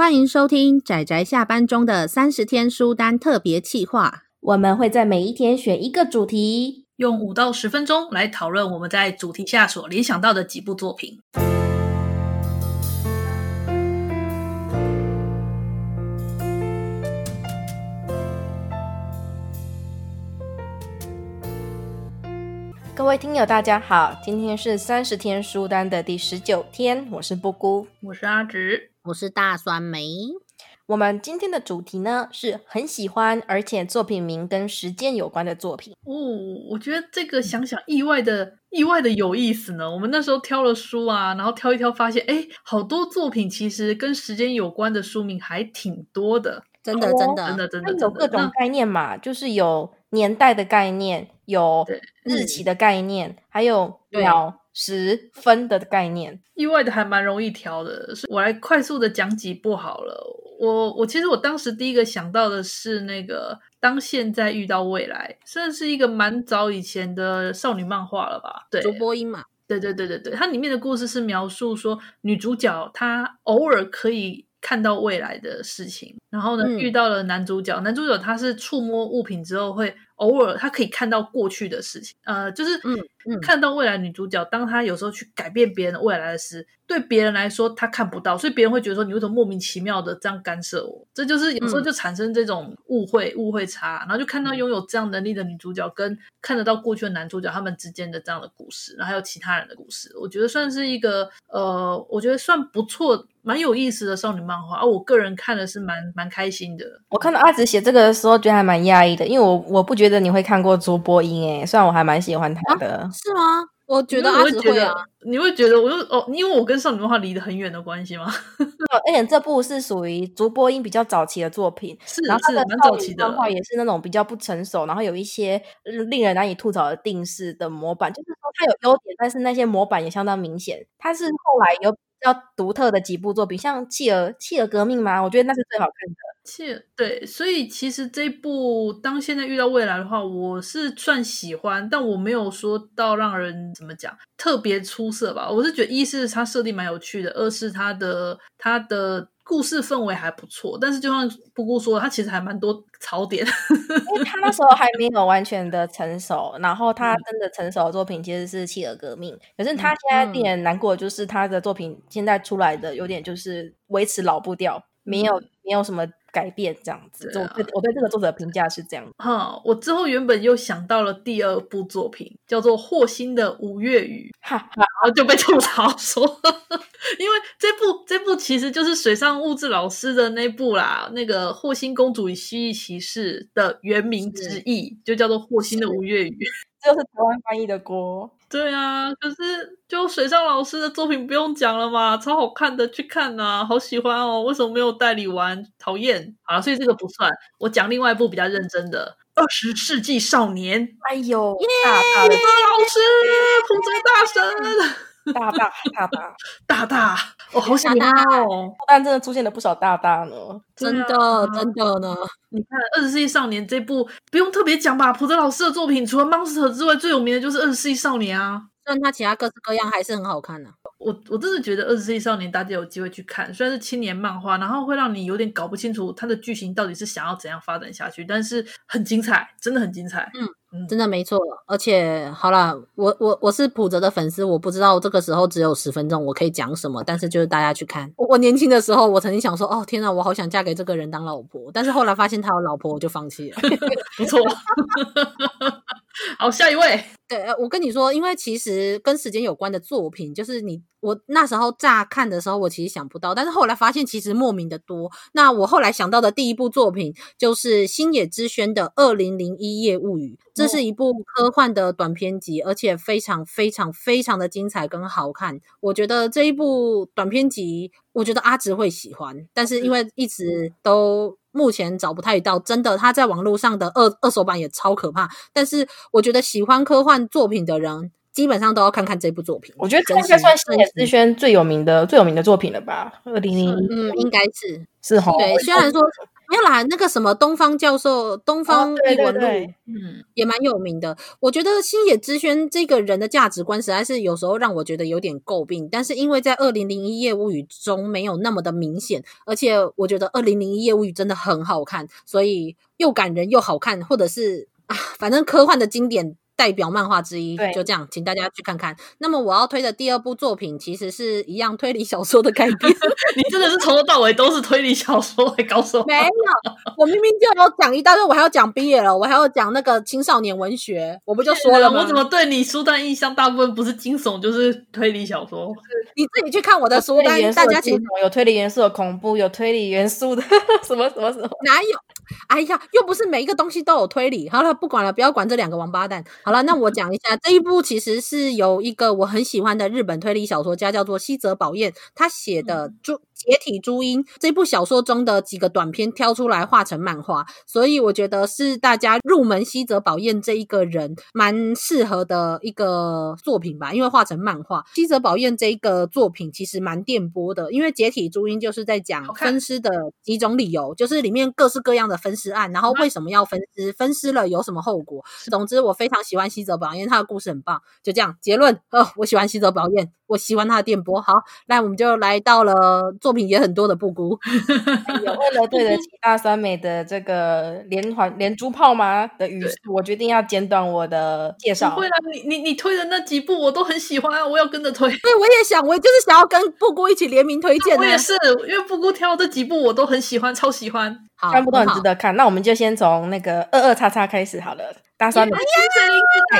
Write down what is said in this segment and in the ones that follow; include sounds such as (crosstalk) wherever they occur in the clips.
欢迎收听仔仔下班中的三十天书单特别企划。我们会在每一天选一个主题，用五到十分钟来讨论我们在主题下所联想到的几部作品。各位听友，大家好，今天是三十天书单的第十九天，我是布姑，我是阿直。我是大酸梅。我们今天的主题呢，是很喜欢，而且作品名跟时间有关的作品。哦，我觉得这个想想意外的意外的有意思呢。我们那时候挑了书啊，然后挑一挑，发现哎，好多作品其实跟时间有关的书名还挺多的。真的，真的，真的，真的，有各种概念嘛，就是有年代的概念，有日期的概念，还有秒。十分的概念，意外的还蛮容易调的。我来快速的讲几部好了。我我其实我当时第一个想到的是那个《当现在遇到未来》，算是一个蛮早以前的少女漫画了吧？对，竹波音嘛。对对对对对，它里面的故事是描述说女主角她偶尔可以看到未来的事情，然后呢、嗯、遇到了男主角，男主角他是触摸物品之后会。偶尔他可以看到过去的事情，呃，就是嗯嗯，看到未来女主角，当她有时候去改变别人未来的事，对别人来说她看不到，所以别人会觉得说，你为什么莫名其妙的这样干涉我？这就是有时候就产生这种误会、误会差，然后就看到拥有这样能力的女主角跟看得到过去的男主角他们之间的这样的故事，然后还有其他人的故事，我觉得算是一个呃，我觉得算不错。蛮有意思的少女漫画，而、啊、我个人看的是蛮蛮开心的。我看到阿紫写这个的时候，觉得还蛮讶异的，因为我我不觉得你会看过竹波音诶，虽然我还蛮喜欢他的。啊、是吗？我觉得阿紫会啊。你会觉得我就哦，因为我跟少女漫画离得很远的关系吗？(laughs) 而且这部是属于竹波音比较早期的作品，是然后他的蛮早期的漫画也是那种比较不成熟，然后有一些令人难以吐槽的定式的模板，就是说它有优点，但是那些模板也相当明显。它是后来有。比要独特的几部作品，像《企鹅企鹅革命》吗？我觉得那是最好看的。企鹅对，所以其实这部当现在遇到未来的话，我是算喜欢，但我没有说到让人怎么讲特别出色吧。我是觉得一是它设定蛮有趣的，二是它的它的。故事氛围还不错，但是就像布姑说，他其实还蛮多槽点，因为他那时候还没有完全的成熟。然后他真的成熟的作品其实是《企鹅革命》，可是他现在令人难过，就是他的作品现在出来的有点就是维持老步调，没有没有什么。改变这样子，啊、我对我对这个作者评价是这样。哈，我之后原本又想到了第二部作品，叫做霍心的五月雨，哈哈，然后就被吐槽说，(laughs) 因为这部这部其实就是水上物质老师的那部啦，那个霍心公主与蜥蜴骑士的原名之意，就叫做霍心的五月雨。这就是台湾翻译的锅。对啊，可是就水上老师的作品不用讲了嘛，超好看的，去看呐、啊，好喜欢哦。为什么没有代理玩？讨厌。好，所以这个不算。我讲另外一部比较认真的《二十世纪少年》。哎呦，耶！老师，空泽大神。大大大大 (laughs) 大大，我好想他哦！但真的出现了不少大大呢，真的、啊、真的呢。你看《二十世纪少年》这部不用特别讲吧？普泽老师的作品除了《Monster》之外，最有名的就是《二十世纪少年》啊。虽然他其他各式各样还是很好看的、啊。我我真的觉得《二十世纪少年》大家有机会去看，虽然是青年漫画，然后会让你有点搞不清楚它的剧情到底是想要怎样发展下去，但是很精彩，真的很精彩。嗯。真的没错，而且好啦，我我我是普泽的粉丝，我不知道这个时候只有十分钟，我可以讲什么，但是就是大家去看。我，我年轻的时候，我曾经想说，哦天呐，我好想嫁给这个人当老婆，但是后来发现他有老婆，我就放弃了。(laughs) 不错，(laughs) 好，下一位。对，我跟你说，因为其实跟时间有关的作品，就是你。我那时候乍看的时候，我其实想不到，但是后来发现其实莫名的多。那我后来想到的第一部作品就是星野之轩的《二零零一夜物语》，这是一部科幻的短篇集，而且非常非常非常的精彩跟好看。我觉得这一部短篇集，我觉得阿直会喜欢，但是因为一直都目前找不太到真的，他在网络上的二二手版也超可怕。但是我觉得喜欢科幻作品的人。基本上都要看看这部作品。我觉得这应该算是野之轩最有名的、最有名的作品了吧？二零零，嗯，应该是是哈。对，虽然说没有啦，那个什么东方教授，东方异闻录，哦、对对对嗯，也蛮有名的。我觉得星野之轩这个人的价值观实在是有时候让我觉得有点诟病，但是因为在《二零零一夜物语》中没有那么的明显，而且我觉得《二零零一夜物语》真的很好看，所以又感人又好看，或者是啊，反正科幻的经典。代表漫画之一，就这样，请大家去看看。那么我要推的第二部作品，其实是一样推理小说的改编。(laughs) 你真的是从头到尾都是推理小说，还搞什么？没有，我明明就有讲一大堆，我还要讲毕业了，我还要讲那个青少年文学，我不就说了吗？我怎么对你书单印象大部分不是惊悚就是推理小说？你自己去看我的书单，大家请有推理元素的恐怖，有推理元素的什么什么什么？哪有？哎呀，又不是每一个东西都有推理。好了，不管了，不要管这两个王八蛋。好了，那我讲一下这一部，其实是有一个我很喜欢的日本推理小说家叫做西泽保彦，他写的《就解体朱茵》这部小说中的几个短篇挑出来画成漫画，所以我觉得是大家入门西泽保彦这一个人蛮适合的一个作品吧，因为画成漫画。西泽保彦这一个作品其实蛮电波的，因为《解体朱茵》就是在讲分尸的几种理由，就是里面各式各样的分尸案，然后为什么要分尸，分尸了有什么后果。总之，我非常喜欢西泽保彦，他的故事很棒。就这样，结论，哦，我喜欢西泽保彦，我喜欢他的电波。好，那我们就来到了作品也很多的布谷，有为了对得起 (laughs) 大三美的这个连环连珠炮吗的语速，我决定要简短我的介绍。不会啦，你你你推的那几部我都很喜欢，我要跟着推。对，我也想，我就是想要跟布谷一起联名推荐。我也是，因为布谷挑这几部我都很喜欢，超喜欢，好，全部都很值得看。那我们就先从那个二二叉叉开始好了。大酸梅，清水玲子，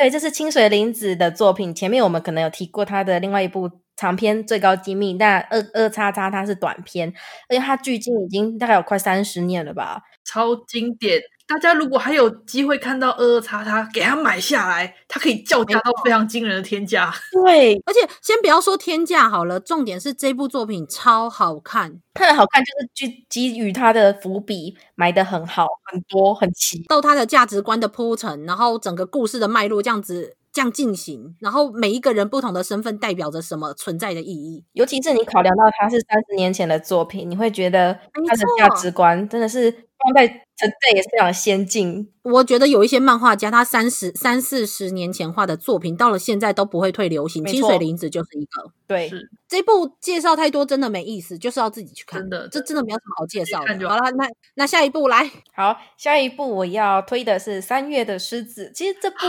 对，这是清水玲子的作品。前面我们可能有提过她的另外一部。长篇最高机密，但二二叉叉它是短篇，而且它距今已经大概有快三十年了吧，超经典。大家如果还有机会看到二二叉叉，给他买下来，他可以叫价到非常惊人的天价。对，而且先不要说天价好了，重点是这部作品超好看。它的好看就是基基于它的伏笔埋得很好，很多很齐，到它的价值观的铺陈，然后整个故事的脉络这样子。这样进行，然后每一个人不同的身份代表着什么存在的意义？尤其是你考量到它是三十年前的作品，你会觉得它的价值观真的是放在设备也是非常先进。我觉得有一些漫画家，他三十三四十年前画的作品，到了现在都不会退流行。清水玲子就是一个。对，这部介绍太多，真的没意思，就是要自己去看。真的，这真的没有什么好介绍的。好了，那那下一步来，好，下一步我要推的是三月的狮子。其实这部好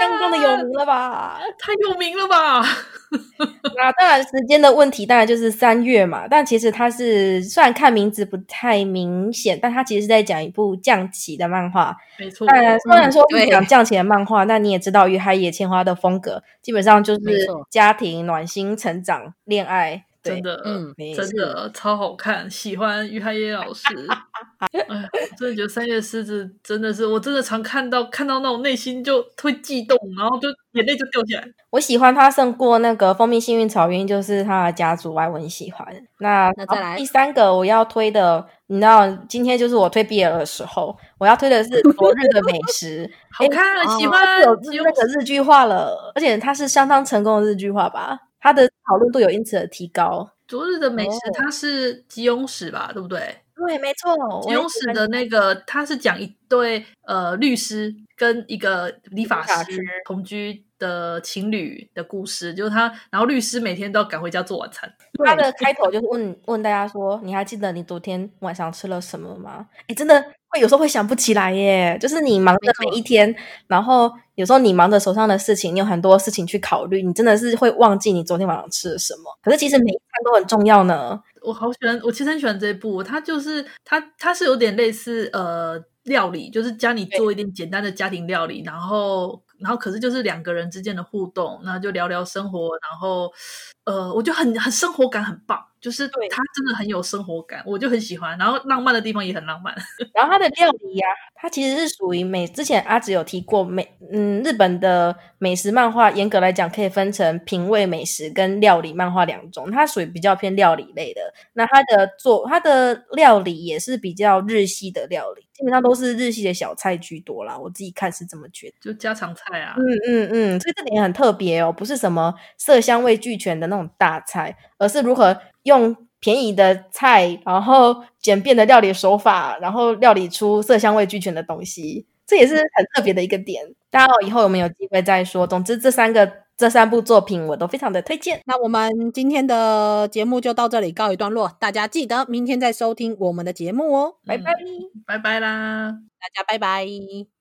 看，相当的有名了吧？太有名了吧？(laughs) 那当然，时间的问题当然就是三月嘛。但其实它是虽然看名字不太明显，但它其实是在讲一部降旗的漫画。没错，当然，虽然说是讲将棋的漫画，那、嗯、你也知道于海野千花的风格，基本上就是家庭暖心、成长、恋爱。真的，嗯，真的超好看，喜欢于海野老师。(laughs) 哎真的觉得三月狮子真的是，我真的常看到看到那种内心就会悸动，然后就眼泪就掉下来。我喜欢他胜过那个蜂蜜幸运草，原因就是他的家族外文喜欢。那那再来第三个我要推的，你知道，今天就是我推 BL 的时候，我要推的是昨日的美食，(laughs) 好看，欸、喜欢，哦、有那个日剧化了，而且它是相当成功的日剧化吧。它的讨论度有因此而提高。昨日的美食，它是吉永史吧？对不对？对，没错。吉永史的那个，他是讲一对呃律师跟一个理发师同居的情侣的故事，就是他，然后律师每天都要赶回家做晚餐。他的开头就是问问大家说：“你还记得你昨天晚上吃了什么吗？”哎，真的。会有时候会想不起来耶，就是你忙的每一天，然后有时候你忙着手上的事情，你有很多事情去考虑，你真的是会忘记你昨天晚上吃了什么。可是其实每一餐都很重要呢。我好喜欢，我其实很喜欢这一部，它就是它它是有点类似呃料理，就是教你做一点简单的家庭料理，然后然后可是就是两个人之间的互动，然后就聊聊生活，然后呃，我觉得很很生活感很棒。就是它真的很有生活感，我就很喜欢。然后浪漫的地方也很浪漫。(laughs) 然后它的料理呀、啊，它其实是属于美。之前阿紫有提过美，嗯，日本的美食漫画，严格来讲可以分成品味美食跟料理漫画两种。它属于比较偏料理类的。那它的做它的料理也是比较日系的料理，基本上都是日系的小菜居多啦。我自己看是这么觉得，就家常菜啊。嗯嗯嗯，所以这点很特别哦，不是什么色香味俱全的那种大菜，而是如何。用便宜的菜，然后简便的料理手法，然后料理出色香味俱全的东西，这也是很特别的一个点。大家以后我们有机会再说。总之，这三个这三部作品我都非常的推荐。那我们今天的节目就到这里告一段落，大家记得明天再收听我们的节目哦。拜拜，拜拜啦，大家拜拜。